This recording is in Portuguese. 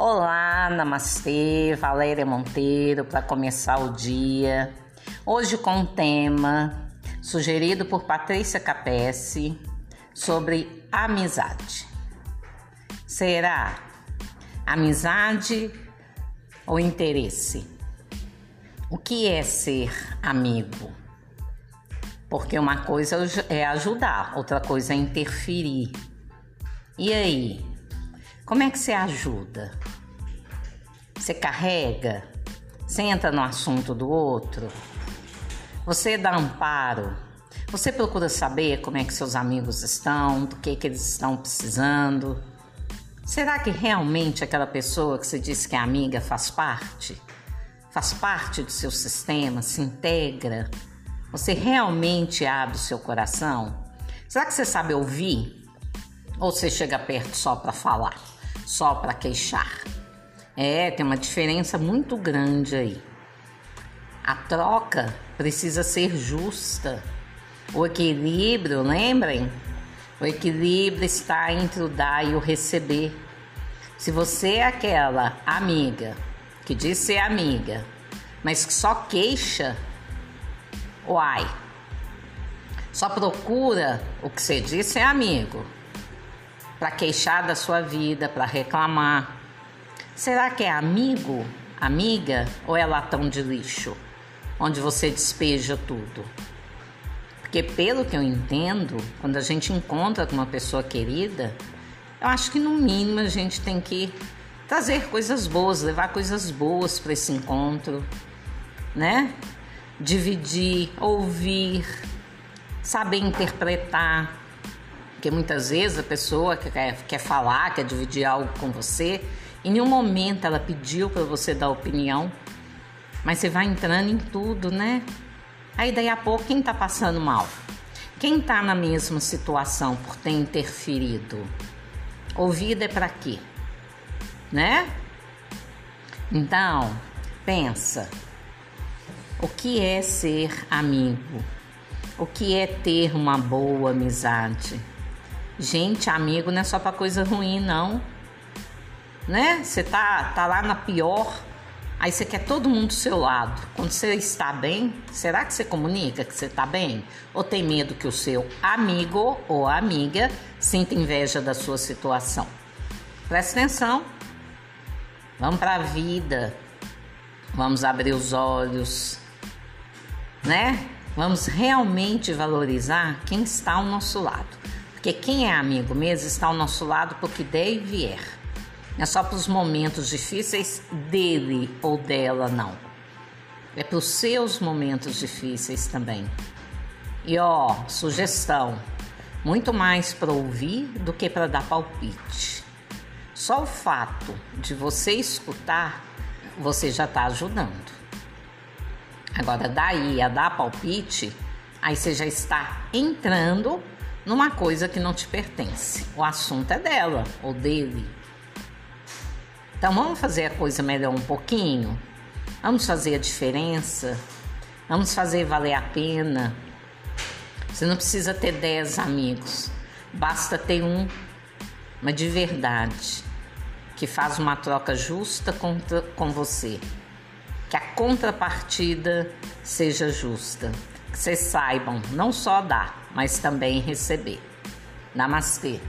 Olá, namastê, Valéria Monteiro, para começar o dia. Hoje com um tema sugerido por Patrícia Capesse sobre amizade. Será amizade ou interesse? O que é ser amigo? Porque uma coisa é ajudar, outra coisa é interferir. E aí? Como é que você ajuda? Você carrega? Entra no assunto do outro? Você dá amparo? Você procura saber como é que seus amigos estão, do que, que eles estão precisando? Será que realmente aquela pessoa que você disse que é amiga faz parte? Faz parte do seu sistema, se integra? Você realmente abre o seu coração? Será que você sabe ouvir? Ou você chega perto só para falar? só para queixar. É, tem uma diferença muito grande aí. A troca precisa ser justa. O equilíbrio, lembrem? O equilíbrio está entre o dar e o receber. Se você é aquela amiga que diz ser amiga, mas que só queixa, uai, só procura o que você disse é amigo para queixar da sua vida, para reclamar. Será que é amigo, amiga ou é latão de lixo, onde você despeja tudo? Porque, pelo que eu entendo, quando a gente encontra com uma pessoa querida, eu acho que no mínimo a gente tem que trazer coisas boas, levar coisas boas para esse encontro, né? Dividir, ouvir, saber interpretar porque muitas vezes a pessoa quer, quer falar, quer dividir algo com você, em nenhum momento ela pediu para você dar opinião, mas você vai entrando em tudo, né? Aí daí a pouco quem tá passando mal? Quem tá na mesma situação por ter interferido? Ouvida é para quê? Né? Então, pensa. O que é ser amigo? O que é ter uma boa amizade? Gente, amigo não é só para coisa ruim, não. Né? Você tá, tá lá na pior, aí você quer todo mundo do seu lado. Quando você está bem, será que você comunica que você está bem? Ou tem medo que o seu amigo ou amiga sinta inveja da sua situação? Presta atenção. Vamos para a vida. Vamos abrir os olhos, né? Vamos realmente valorizar quem está ao nosso lado. Porque quem é amigo mesmo está ao nosso lado porque der e vier. Não é só para os momentos difíceis dele ou dela, não. É para os seus momentos difíceis também. E ó, sugestão: muito mais para ouvir do que para dar palpite. Só o fato de você escutar, você já está ajudando. Agora, daí a dar palpite, aí você já está entrando numa coisa que não te pertence. O assunto é dela ou dele. Então vamos fazer a coisa melhor um pouquinho? Vamos fazer a diferença? Vamos fazer valer a pena? Você não precisa ter dez amigos, basta ter um, mas de verdade, que faz uma troca justa contra, com você. Que a contrapartida seja justa que vocês saibam não só dar, mas também receber. Namastê.